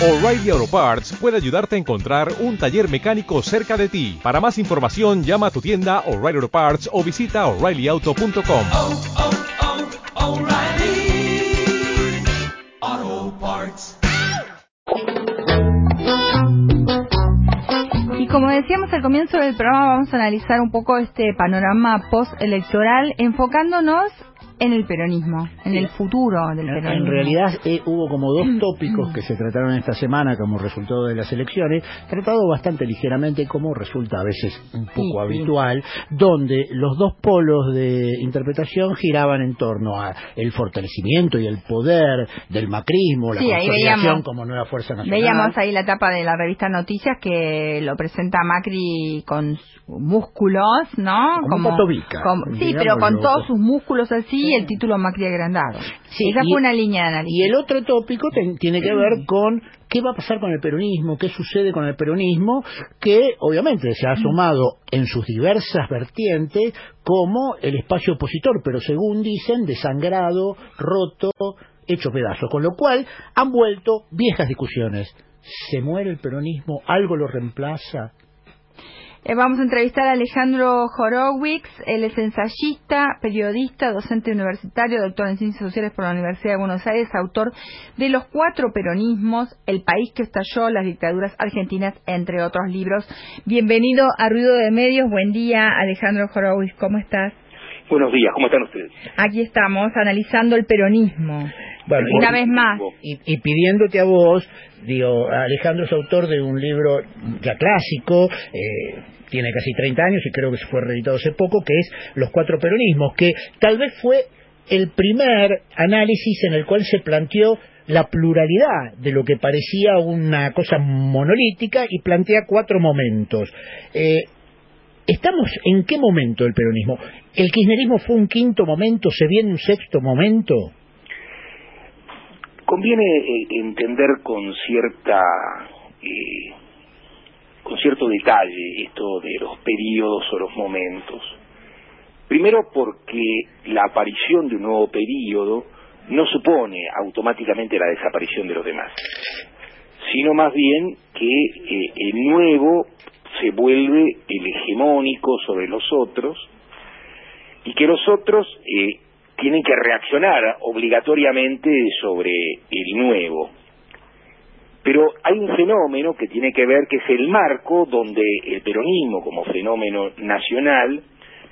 O'Reilly Auto Parts puede ayudarte a encontrar un taller mecánico cerca de ti. Para más información, llama a tu tienda O'Reilly Auto Parts o visita oreillyauto.com. oh, oh, Parts. Y como decíamos al comienzo del programa, vamos a analizar un poco este panorama postelectoral enfocándonos en el peronismo, en el futuro del peronismo. En realidad eh, hubo como dos tópicos que se trataron esta semana como resultado de las elecciones, tratado bastante ligeramente como resulta a veces un poco Sí, sí. habitual, donde los dos polos de interpretación giraban en torno a el fortalecimiento y el poder del macrismo, la consolidación veíamos- como nueva fuerza nacional. Veíamos ahí la tapa de la revista Noticias que lo presenta Macri con músculos, ¿no? Como como- sí, pero con todos sus músculos así, el título Macri agrandado. Sí, Esa y- fue una línea de análisis. Y el otro tópico tiene que ver con qué va a pasar con el peronismo, qué sucede con el peronismo, que obviamente se ha asomado en sus diversas vertientes como el espacio opositor, pero según dicen, desangrado, roto, hecho pedazos, con lo cual han vuelto viejas discusiones. ¿Se muere el peronismo? ¿Algo lo reemplaza? Eh, vamos a entrevistar a Alejandro Horowitz, él es ensayista, periodista, docente universitario, doctor en Ciencias Sociales por la Universidad de Buenos Aires, autor de Los Cuatro Peronismos, El País que Estalló, Las Dictaduras Argentinas, entre otros libros. Bienvenido a Ruido de Medios, buen día Alejandro Horowitz, ¿cómo estás? Buenos días, ¿cómo están ustedes? Aquí estamos analizando el peronismo. Bueno, Una vez más. y, y pidiéndote a vos, digo, Alejandro es autor de un libro ya clásico, eh, tiene casi 30 años y creo que se fue reeditado hace poco, que es Los Cuatro Peronismos, que tal vez fue el primer análisis en el cual se planteó la pluralidad de lo que parecía una cosa monolítica y plantea cuatro momentos. Eh, ¿Estamos en qué momento del peronismo? ¿El kirchnerismo fue un quinto momento? ¿Se viene un sexto momento? Conviene eh, entender con cierta eh, con cierto detalle esto de los periodos o los momentos. Primero porque la aparición de un nuevo periodo no supone automáticamente la desaparición de los demás, sino más bien que eh, el nuevo se vuelve el hegemónico sobre los otros y que los otros eh, tienen que reaccionar obligatoriamente sobre el nuevo. Pero hay un fenómeno que tiene que ver que es el marco donde el peronismo como fenómeno nacional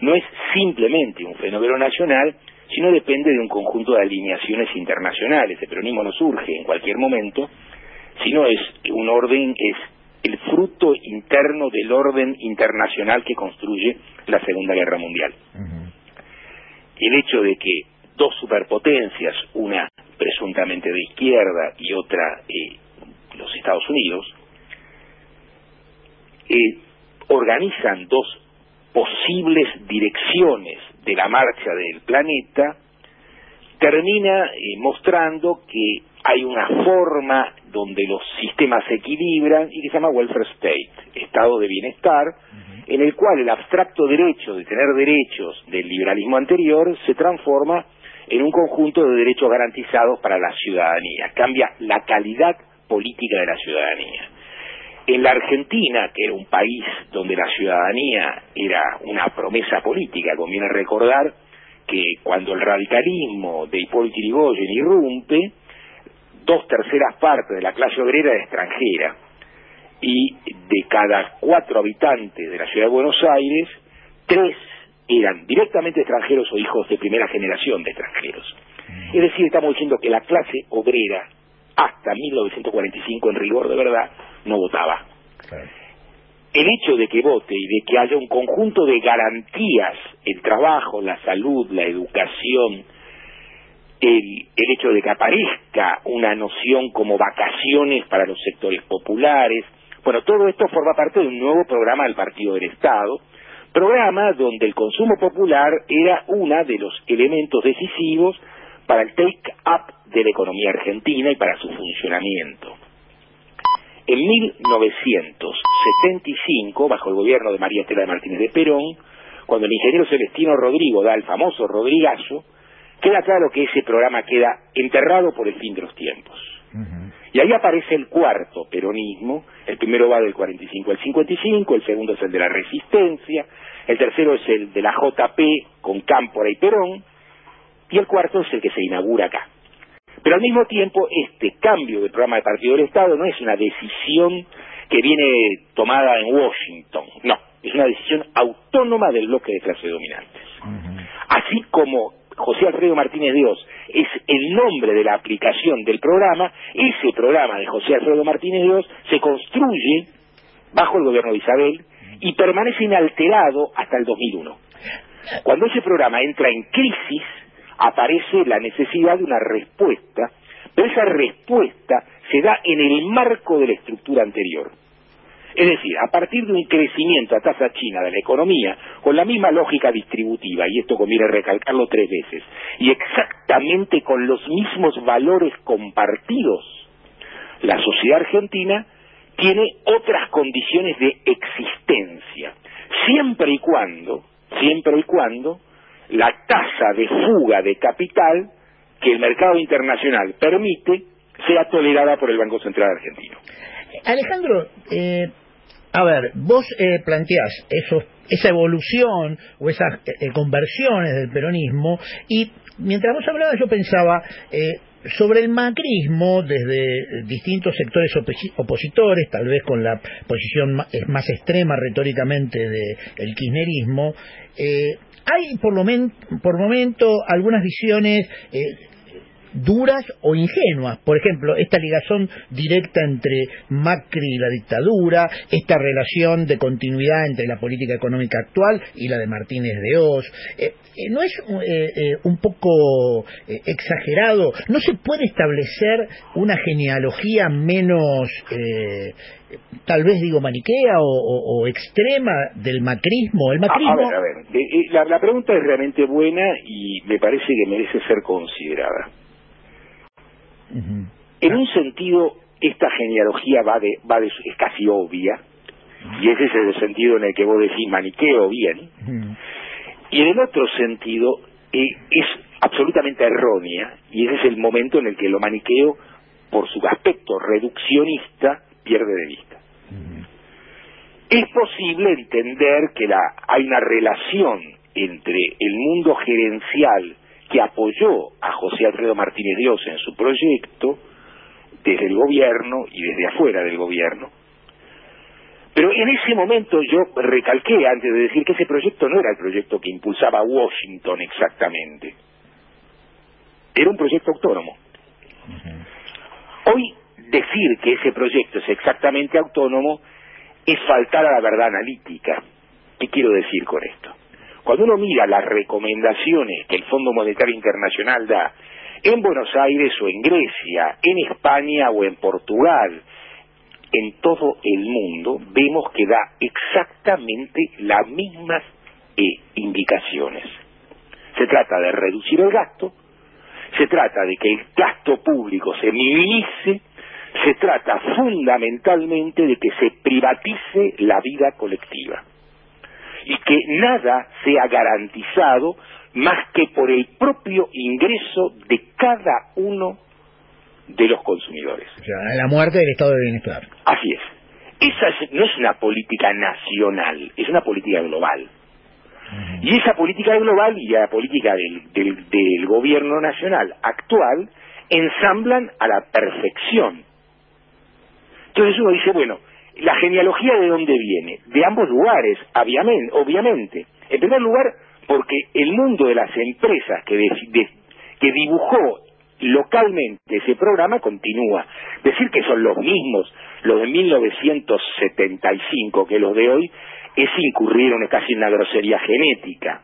no es simplemente un fenómeno nacional, sino depende de un conjunto de alineaciones internacionales. El peronismo no surge en cualquier momento, sino es un orden, es el fruto interno del orden internacional que construye la Segunda Guerra Mundial. El hecho de que dos superpotencias, una presuntamente de izquierda y otra eh, los Estados Unidos, eh, organizan dos posibles direcciones de la marcha del planeta, termina eh, mostrando que hay una forma donde los sistemas se equilibran y que se llama welfare state, estado de bienestar, en el cual el abstracto derecho de tener derechos del liberalismo anterior se transforma en un conjunto de derechos garantizados para la ciudadanía, cambia la calidad política de la ciudadanía. En la Argentina, que era un país donde la ciudadanía era una promesa política, conviene recordar que cuando el radicalismo de Hipólito Yrigoyen irrumpe, dos terceras partes de la clase obrera era extranjera y de cada cuatro habitantes de la ciudad de Buenos Aires, tres eran directamente extranjeros o hijos de primera generación de extranjeros. Es decir, estamos diciendo que la clase obrera hasta 1945 en rigor de verdad no votaba. El hecho de que vote y de que haya un conjunto de garantías, el trabajo, la salud, la educación, el, el hecho de que aparezca una noción como vacaciones para los sectores populares, bueno, todo esto forma parte de un nuevo programa del Partido del Estado, programa donde el consumo popular era uno de los elementos decisivos para el take-up de la economía argentina y para su funcionamiento. En 1975, bajo el gobierno de María Estela de Martínez de Perón, cuando el ingeniero Celestino Rodrigo da el famoso Rodrigazo, queda claro que ese programa queda enterrado por el fin de los tiempos. Y ahí aparece el cuarto peronismo, el primero va del 45 al 55, el segundo es el de la resistencia, el tercero es el de la JP con Cámpora y Perón, y el cuarto es el que se inaugura acá. Pero al mismo tiempo, este cambio del programa de partido del Estado no es una decisión que viene tomada en Washington, no, es una decisión autónoma del bloque de clases dominantes. Así como José Alfredo Martínez Dios es el nombre de la aplicación del programa, ese programa de José Alfredo Martínez Dios se construye bajo el gobierno de Isabel y permanece inalterado hasta el 2001. Cuando ese programa entra en crisis, aparece la necesidad de una respuesta, pero esa respuesta se da en el marco de la estructura anterior. Es decir, a partir de un crecimiento a tasa china de la economía, con la misma lógica distributiva, y esto conviene recalcarlo tres veces, y exactamente con los mismos valores compartidos, la sociedad argentina tiene otras condiciones de existencia, siempre y cuando, siempre y cuando, la tasa de fuga de capital que el mercado internacional permite sea tolerada por el Banco Central Argentino. Alejandro, eh, a ver, vos eh, planteás eso, esa evolución o esas eh, eh, conversiones del peronismo y mientras vos hablabas yo pensaba eh, sobre el macrismo desde distintos sectores oposi- opositores, tal vez con la posición más extrema retóricamente del kirchnerismo, eh, hay por, lo por momento algunas visiones eh, duras o ingenuas. Por ejemplo, esta ligación directa entre Macri y la dictadura, esta relación de continuidad entre la política económica actual y la de Martínez de Oz. Eh, eh, ¿No es eh, eh, un poco eh, exagerado? ¿No se puede establecer una genealogía menos, eh, tal vez digo, maniquea o, o- o extrema del macrismo? El A, a macrismo... ver, a ver, la, la pregunta es realmente buena y me parece que merece ser considerada. En un sentido, esta genealogía va de, va de, es casi obvia, y ese es el sentido en el que vos decís maniqueo bien, y en el otro sentido eh, es absolutamente errónea, y ese es el momento en el que lo maniqueo, por su aspecto reduccionista, pierde de vista. Es posible entender que la, hay una relación entre el mundo gerencial que apoyó a José Alfredo Martínez Dios en su proyecto, desde el gobierno y desde afuera del gobierno. Pero en ese momento yo recalqué antes de decir que ese proyecto no era el proyecto que impulsaba Washington exactamente. Era un proyecto autónomo. Hoy decir que ese proyecto es exactamente autónomo es faltar a la verdad analítica. ¿Qué quiero decir con esto? Cuando uno mira las recomendaciones que el Fondo Monetario Internacional da en Buenos Aires o en Grecia, en España o en Portugal, en todo el mundo, vemos que da exactamente las mismas eh, indicaciones. Se trata de reducir el gasto, se trata de que el gasto público se minimice, se trata fundamentalmente de que se privatice la vida colectiva y que nada sea garantizado más que por el propio ingreso de cada uno de los consumidores. O sea, la muerte del estado de bienestar. Así es. Esa es- no es una política nacional, es una política global. Y esa política global y la política del, del- del gobierno nacional actual ensamblan a la perfección. Entonces uno dice, bueno, la genealogía de dónde viene? De ambos lugares, obviamente. En primer lugar, porque el mundo de las empresas que, de- de- que dibujó localmente ese programa continúa. Decir que son los mismos, los de 1975, que los de hoy, es incurrir en casi una grosería genética,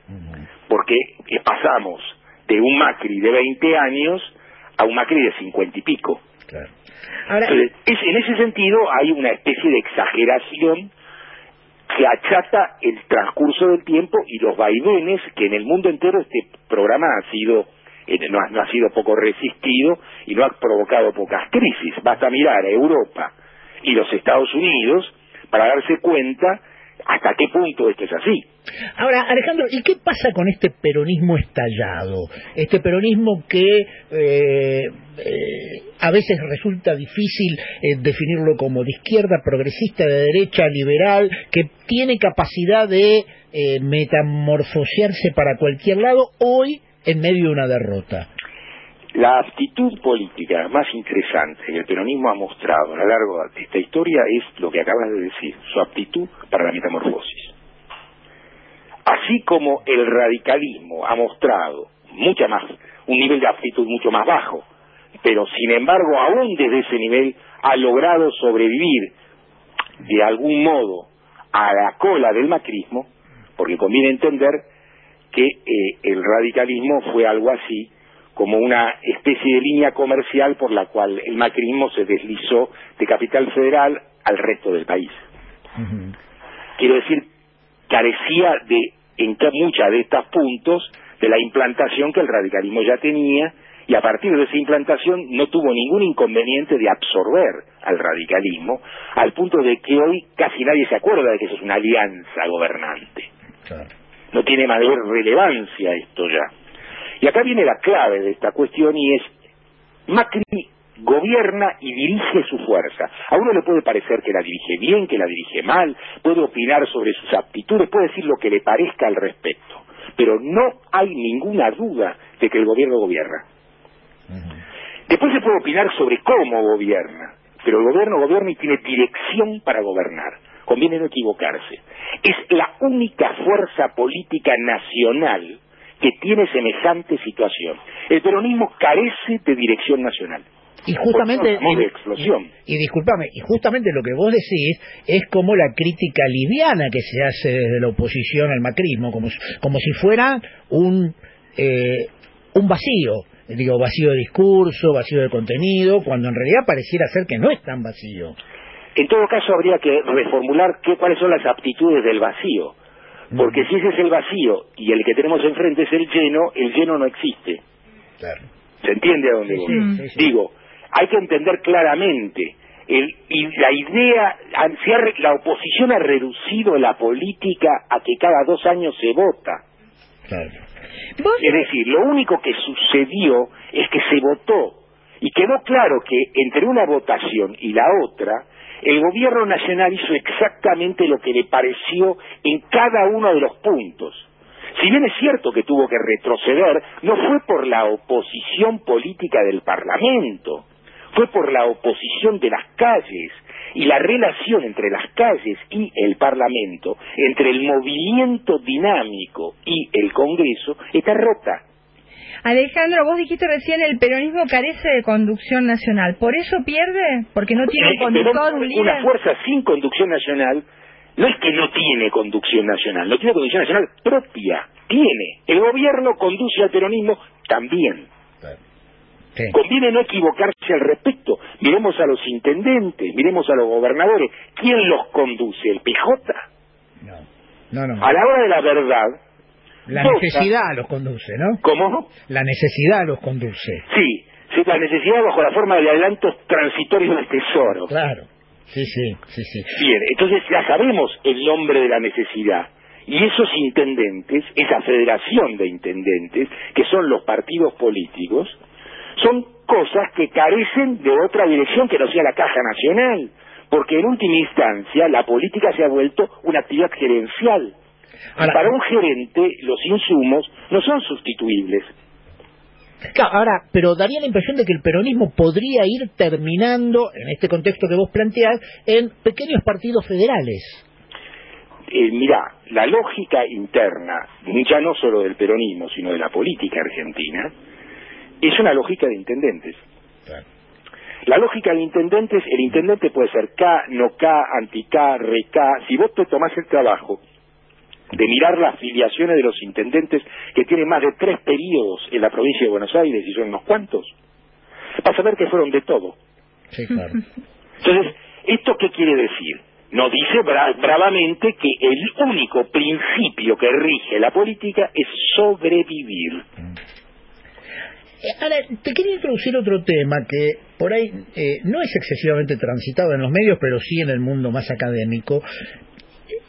porque eh, pasamos de un Macri de 20 años a un Macri de 50 y pico. Claro. Ahora, Entonces, es- en ese sentido hay una especie de exageración que achata el transcurso del tiempo y los vaivenes que en el mundo entero este programa ha sido eh, no, ha, no ha sido poco resistido y no ha provocado pocas crisis. Basta mirar a Europa y los Estados Unidos para darse cuenta hasta qué punto esto es así. Ahora, Alejandro, ¿y qué pasa con este peronismo estallado? Este peronismo que eh, eh, a veces resulta difícil eh, definirlo como de izquierda, progresista, de derecha, liberal, que tiene capacidad de eh, metamorfosearse para cualquier lado hoy en medio de una derrota. La actitud política más interesante que el peronismo ha mostrado a lo largo de esta historia es lo que acabas de decir, su aptitud para la metamorfosis. Así como el radicalismo ha mostrado mucha más, un nivel de aptitud mucho más bajo, pero sin embargo aún desde ese nivel ha logrado sobrevivir de algún modo a la cola del macrismo, porque conviene entender que eh, el radicalismo fue algo así como una especie de línea comercial por la cual el macrismo se deslizó de capital federal al resto del país. Quiero decir, carecía de, en muchas de estos puntos, de la implantación que el radicalismo ya tenía, y a partir de esa implantación no tuvo ningún inconveniente de absorber al radicalismo, al punto de que hoy casi nadie se acuerda de que eso es una alianza gobernante. No tiene mayor relevancia esto ya. Y acá viene la clave de esta cuestión y es Macri gobierna y dirige su fuerza. A uno le puede parecer que la dirige bien, que la dirige mal, puede opinar sobre sus aptitudes, puede decir lo que le parezca al respecto, pero no hay ninguna duda de que el gobierno gobierna. Después se puede opinar sobre cómo gobierna, pero el gobierno gobierna y tiene dirección para gobernar. Conviene no equivocarse. Es la única fuerza política nacional que tiene semejante situación. El peronismo carece de dirección nacional. Y justamente, hablamos de explosión. y- y discúlpame, y justamente lo que vos decís es como la crítica liviana que se hace desde la oposición al macrismo, como, si- como si fuera un, eh, un vacío, digo, vacío de discurso, vacío de contenido, cuando en realidad pareciera ser que no es tan vacío. En todo caso, habría que reformular qué, cuáles son las aptitudes del vacío. Porque si ese es el vacío y el que tenemos enfrente es el lleno, el lleno no existe. Claro. ¿Se entiende a dónde Sí, voy? sí, sí. Digo, hay que entender claramente. El, y la idea, la oposición ha reducido la política a que cada dos años se vota. Claro. Es decir, lo único que sucedió es que se votó y quedó claro que entre una votación y la otra, el gobierno nacional hizo exactamente lo que le pareció en cada uno de los puntos. Si bien es cierto que tuvo que retroceder, no fue por la oposición política del Parlamento, fue por la oposición de las calles y la relación entre las calles y el Parlamento, entre el movimiento dinámico y el Congreso, está rota. Alejandro, vos dijiste recién el peronismo carece de conducción nacional. ¿Por eso pierde? ¿Porque no tiene Eh, conductor, pero un líder? una fuerza sin conducción nacional no es que no tiene conducción nacional, no tiene conducción nacional propia, tiene. El gobierno conduce al peronismo también. Sí. Conviene no equivocarse al respecto. Miremos a los intendentes, miremos a los gobernadores. ¿Quién los conduce? ¿El PJ? No, no, no. A la hora de la verdad, La necesidad los conduce, ¿no? ¿cómo? La necesidad los conduce. Sí, sí, la necesidad bajo la forma de adelantos transitorios del tesoro. Claro. Sí, sí, sí, sí. Bien, entonces ya sabemos el nombre de la necesidad. Y esos intendentes, esa federación de intendentes, que son los partidos políticos, son cosas que carecen de otra dirección que no sea la Caja Nacional. Porque en última instancia la política se ha vuelto una actividad gerencial. Ahora- para un gerente los insumos no son sustituibles. Claro, ahora, pero daría la impresión de que el peronismo podría ir terminando, en este contexto que vos planteás, en pequeños partidos federales. Eh, mirá, la lógica interna, ya no solo del peronismo, sino de la política argentina, es una lógica de intendentes. La lógica de intendentes, el intendente puede ser K, no K, anti-K, re-K. Si vos te tomás el trabajo de mirar las filiaciones de los intendentes que tienen más de tres periodos en la provincia de Buenos Aires, y son unos cuantos, vas a ver que fueron de todo. Sí, claro. Entonces, ¿esto qué quiere decir? Nos dice bra- bravamente que el único principio que rige la política es sobrevivir. Eh, Ahora, te quería introducir otro tema que por ahí eh, no es excesivamente transitado en los medios, pero sí en el mundo más académico.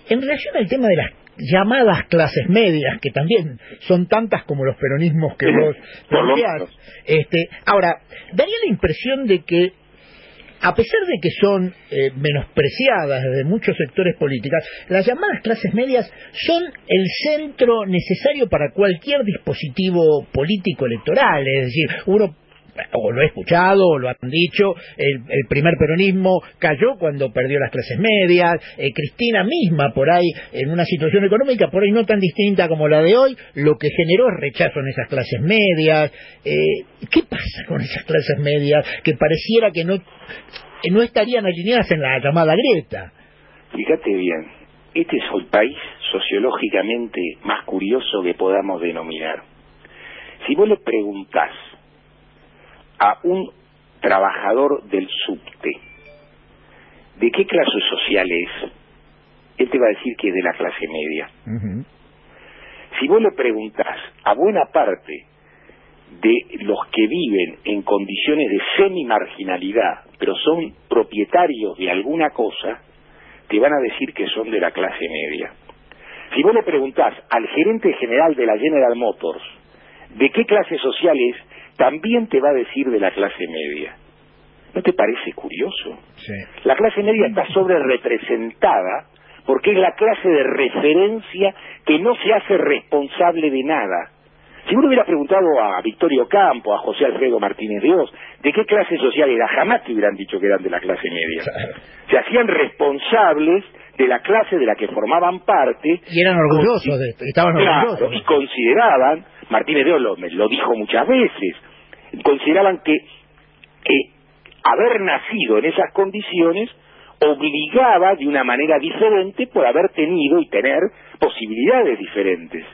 En relación al tema de las llamadas clases medias, que también son tantas como los peronismos que vos planteás. Este, ahora, daría la impresión de que a pesar de que son eh, menospreciadas desde muchos sectores políticos, las llamadas clases medias son el centro necesario para cualquier dispositivo político electoral. Es decir, uno o lo he escuchado, o lo han dicho, el, primer peronismo cayó cuando perdió las clases medias, eh, Cristina misma por ahí, en una situación económica por ahí no tan distinta como la de hoy, lo que generó es rechazo en esas clases medias. Eh, ¿Qué pasa con esas clases medias que pareciera que no, no estarían alineadas en la llamada grieta? Fíjate bien, este es el país sociológicamente más curioso que podamos denominar. Si vos le preguntás a un trabajador del subte de qué clase social es, él te va a decir que es de la clase media. Si vos le preguntás a buena parte de los que viven en condiciones de semi-marginalidad, pero son propietarios de alguna cosa, te van a decir que son de la clase media. Si vos le preguntás al gerente general de la General Motors de qué clase social es, también te va a decir de la clase media. ¿No te parece curioso? Sí. La clase media está sobre representada porque es la clase de referencia que no se hace responsable de nada. Si uno hubiera preguntado a Victorio Campo, a José Alfredo Martínez Dios, de qué clase social era, jamás te hubieran dicho que eran de la clase media. Claro. Se hacían responsables de la clase de la que formaban parte Y eran orgullosos de esto, estaban Claro, orgullosos. y consideraban, Martínez de Olo me lo dijo muchas veces, consideraban que eh, haber nacido en esas condiciones obligaba de una manera diferente por haber tenido y tener posibilidades diferentes.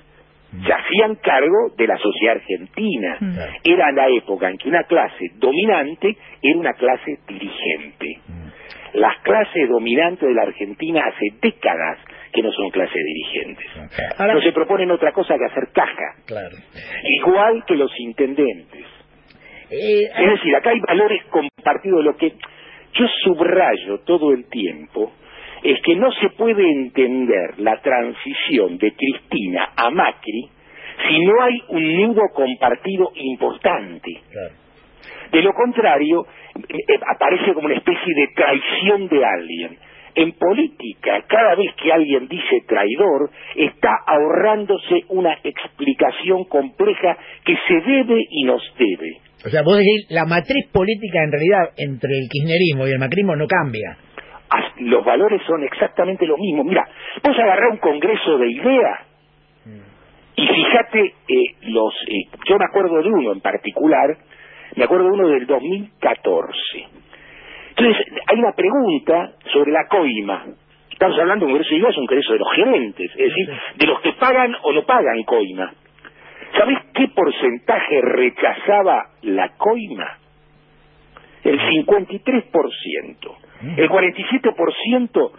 Se hacían cargo de la sociedad argentina. Mm. Era la época en que una clase dominante era una clase dirigente. Las clases dominantes de la Argentina hace décadas que no son clases dirigentes. Ahora- no se proponen otra cosa que hacer caja, Claro. igual que los intendentes. Eh, Es decir, acá hay valores compartidos. Lo que yo subrayo todo el tiempo es que no se puede entender la transición de Cristina a Macri si no hay un nudo compartido importante. claro. De lo contrario, eh, eh, aparece como una especie de traición de alguien. En política, cada vez que alguien dice traidor, está ahorrándose una explicación compleja que se debe y nos debe. O sea, vos decís, la matriz política en realidad entre el kirchnerismo y el macrismo no cambia. Ah, Los valores son exactamente los mismos. Mira, vos agarrás un congreso de ideas y fíjate, eh, los, eh, yo me acuerdo de uno en particular, me acuerdo de uno del 2014. Entonces, hay una pregunta sobre la coima. Estamos hablando de un congreso de ideas, un congreso de los gerentes, es decir, de los que pagan o no pagan coima. ¿Sabés qué porcentaje rechazaba la coima? El 53%. El 47%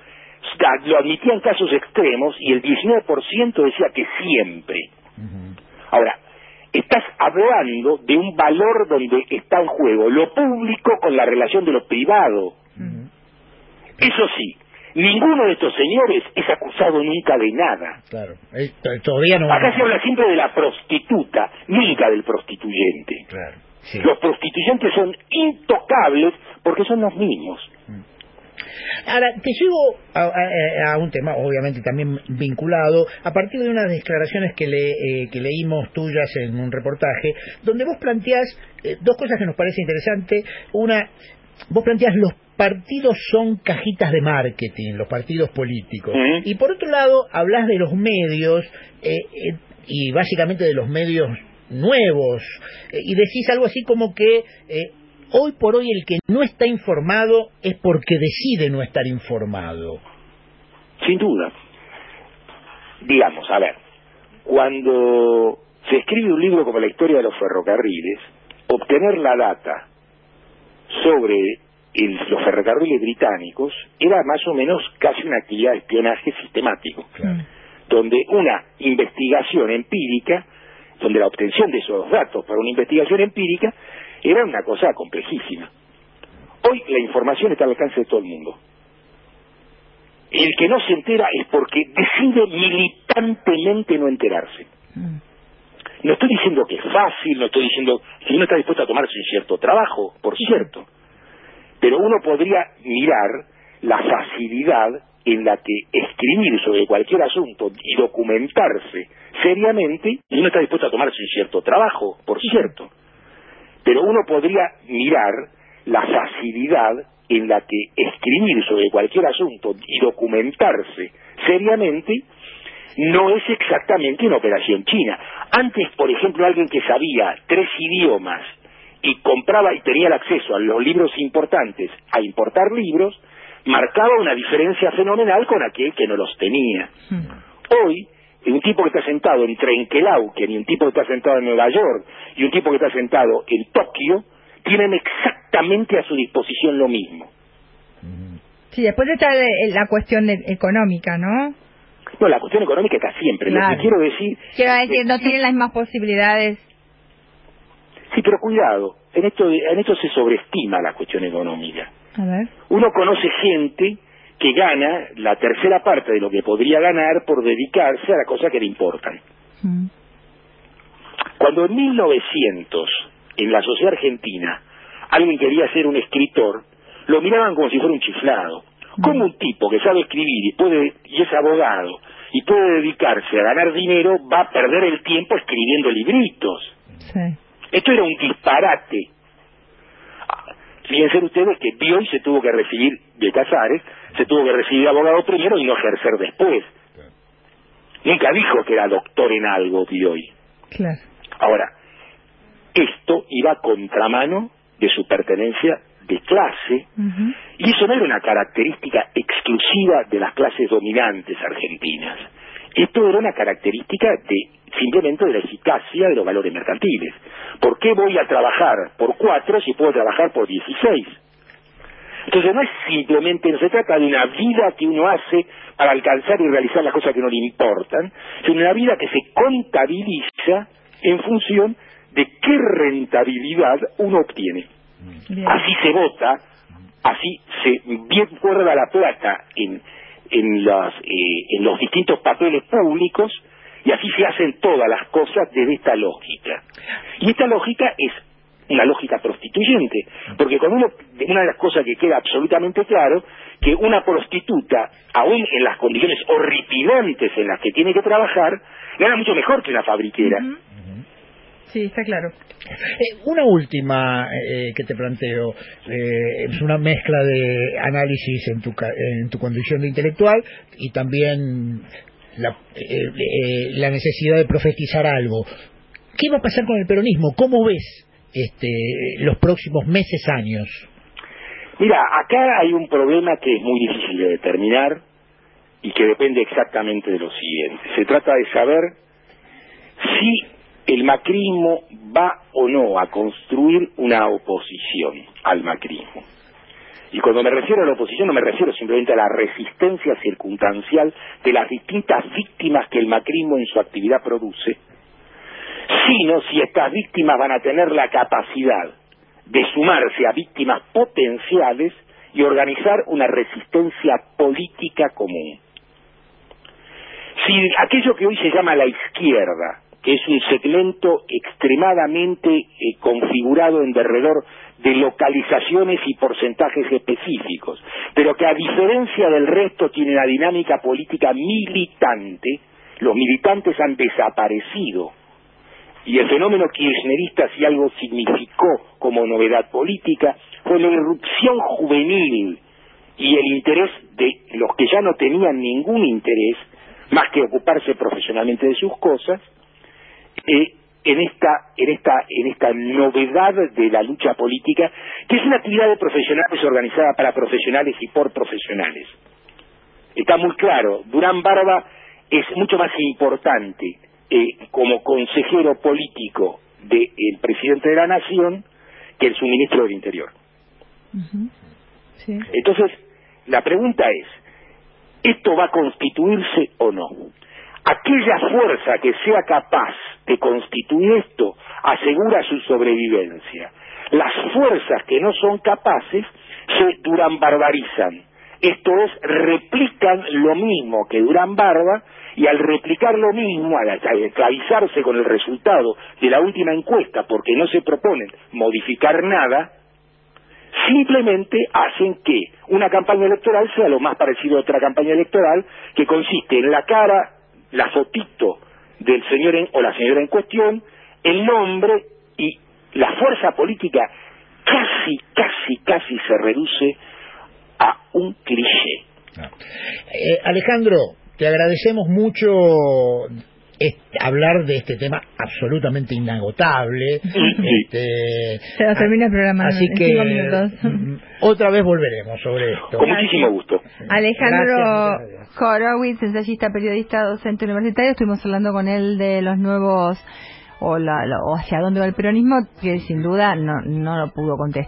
da- lo admitía en casos extremos y el 19% decía que siempre. Ahora, estás hablando de un valor donde está en juego lo público con la relación de lo privado. Eso sí, ninguno de estos señores es acusado nunca de nada. Claro. Eh, todavía no. Acá se habla siempre de la prostituta, nunca del prostituyente. Claro. Sí. Los prostituyentes son intocables porque son los mismos. Ahora, te llevo a, a- a un tema, obviamente también vinculado, a partir de unas declaraciones que, le, eh, que leímos tuyas en un reportaje, donde vos planteás eh, dos cosas que nos parece interesante. Una, vos planteás los partidos son cajitas de marketing, los partidos políticos. Y por otro lado, hablas de los medios, eh, eh, y básicamente de los medios nuevos, eh, y decís algo así como que eh, hoy por hoy el que no está informado es porque decide no estar informado. Sin duda. Digamos, a ver, cuando se escribe un libro como la historia de los ferrocarriles, obtener la data sobre el- los ferrocarriles británicos era más o menos casi una actividad de espionaje sistemático, donde una investigación empírica, donde la obtención de esos datos para una investigación empírica era una cosa complejísima. Hoy la información está al alcance de todo el mundo. El que no se entera es porque decide constantemente no enterarse. Mm. No estoy diciendo que es fácil, no estoy diciendo que uno está dispuesto a tomarse un cierto trabajo, por cierto, pero uno podría mirar la facilidad en la que escribir sobre cualquier asunto y documentarse seriamente, y uno está dispuesto a tomarse un cierto trabajo, por cierto, pero uno podría mirar la facilidad en la que escribir sobre cualquier asunto y documentarse seriamente no es exactamente una operación china. Antes, por ejemplo, alguien que sabía tres idiomas y compraba y tenía el acceso a los libros importantes a importar libros, marcaba una diferencia fenomenal con aquel que no los tenía. Mm. Un tipo que está sentado en Trenkelauken y un tipo que está sentado en Nueva York y un tipo que está sentado en Tokio tienen exactamente a su disposición lo mismo. Sí, después está la cuestión de- económica, ¿no? No, la cuestión económica está siempre. Lo que quiero decir... Quiero decir, no tienen las mismas posibilidades. Sí, pero cuidado, en esto, en esto se sobreestima la cuestión económica. A ver. Uno conoce gente que gana la tercera parte de lo que podría ganar por dedicarse a la cosa que le importan. Mm. Cuando en 1900, en la sociedad argentina, alguien quería ser un escritor, lo miraban como si fuera un chiflado. Como un tipo que sabe escribir y puede y es abogado y puede dedicarse a ganar dinero va a perder el tiempo escribiendo libritos. Sí. Esto era un disparate. Ah, Fíjense ustedes que Bioy se tuvo que recibir de Casares, se tuvo que recibir abogado primero y no ejercer después. Nunca dijo que era doctor en algo Bioy. Claro. Ahora, esto iba a contramano de su pertenencia de clase, y eso no era una característica exclusiva de las clases dominantes argentinas. Esto era una característica de simplemente de la eficacia de los valores mercantiles. ¿Por qué voy a trabajar por cuatro si puedo trabajar por dieciséis? Entonces no es simplemente, no se trata de una vida que uno hace para alcanzar y realizar las cosas que no le importan, sino una vida que se contabiliza en función de qué rentabilidad uno obtiene. Bien. Así se vota, así se bien cuerda la plata en, en, las, eh, en los distintos papeles públicos y así se hacen todas las cosas desde esta lógica. Y esta lógica es una lógica prostituyente, porque cuando uno, una de las cosas que queda absolutamente claro, que una prostituta, aún en las condiciones horripilantes en las que tiene que trabajar, gana mucho mejor que una fabriquera. Sí, está claro. Eh, una última eh, que te planteo, eh, es una mezcla de análisis en tu, ca- en tu condición de intelectual y también la, eh, eh, la necesidad de profetizar algo. ¿Qué va a pasar con el peronismo? ¿Cómo ves este, los próximos meses, años? Mira, acá hay un problema que es muy difícil de determinar y que depende exactamente de lo siguiente. Se trata de saber si el macrismo va o no a construir una oposición al macrismo. Y cuando me refiero a la oposición no me refiero simplemente a la resistencia circunstancial de las distintas víctimas que el macrismo en su actividad produce, sino si estas víctimas van a tener la capacidad de sumarse a víctimas potenciales y organizar una resistencia política común. Si aquello que hoy se llama la izquierda, que es un segmento extremadamente eh, configurado en derredor de localizaciones y porcentajes específicos, pero que a diferencia del resto tiene una dinámica política militante, los militantes han desaparecido y el fenómeno kirchnerista si algo significó como novedad política fue la irrupción juvenil y el interés de los que ya no tenían ningún interés más que ocuparse profesionalmente de sus cosas eh, en esta en esta en esta novedad de la lucha política que es una actividad de profesionales organizada para profesionales y por profesionales. Está muy claro Durán Barba es mucho más importante eh, como consejero político del presidente de la nación que el suministro del interior. Sí. entonces, la pregunta es, ¿esto va a constituirse o no? Aquella fuerza que sea capaz de constituir esto asegura su sobrevivencia. Las fuerzas que no son capaces se duran barbarizan, Esto es, replican lo mismo que Durán Barba y al replicar lo mismo, al esclavizarse con el resultado de la última encuesta porque no se proponen modificar nada, simplemente hacen que una campaña electoral sea lo más parecido a otra campaña electoral que consiste en la cara, la fotito del señor en- o la señora en cuestión, el nombre y la fuerza política casi, casi, casi se reduce a un cliché. Eh, Alejandro, te agradecemos mucho est- hablar de este tema absolutamente inagotable. Este, Se nos termina el programa Así en que cinco minutos. otra vez volveremos sobre esto. Con muchísimo gusto. Alejandro Gracias, muchas gracias. Horowitz, ensayista, periodista, docente universitario, estuvimos hablando con él de los nuevos o, la, la- o hacia dónde va el peronismo, que sin duda no, no lo pudo contestar.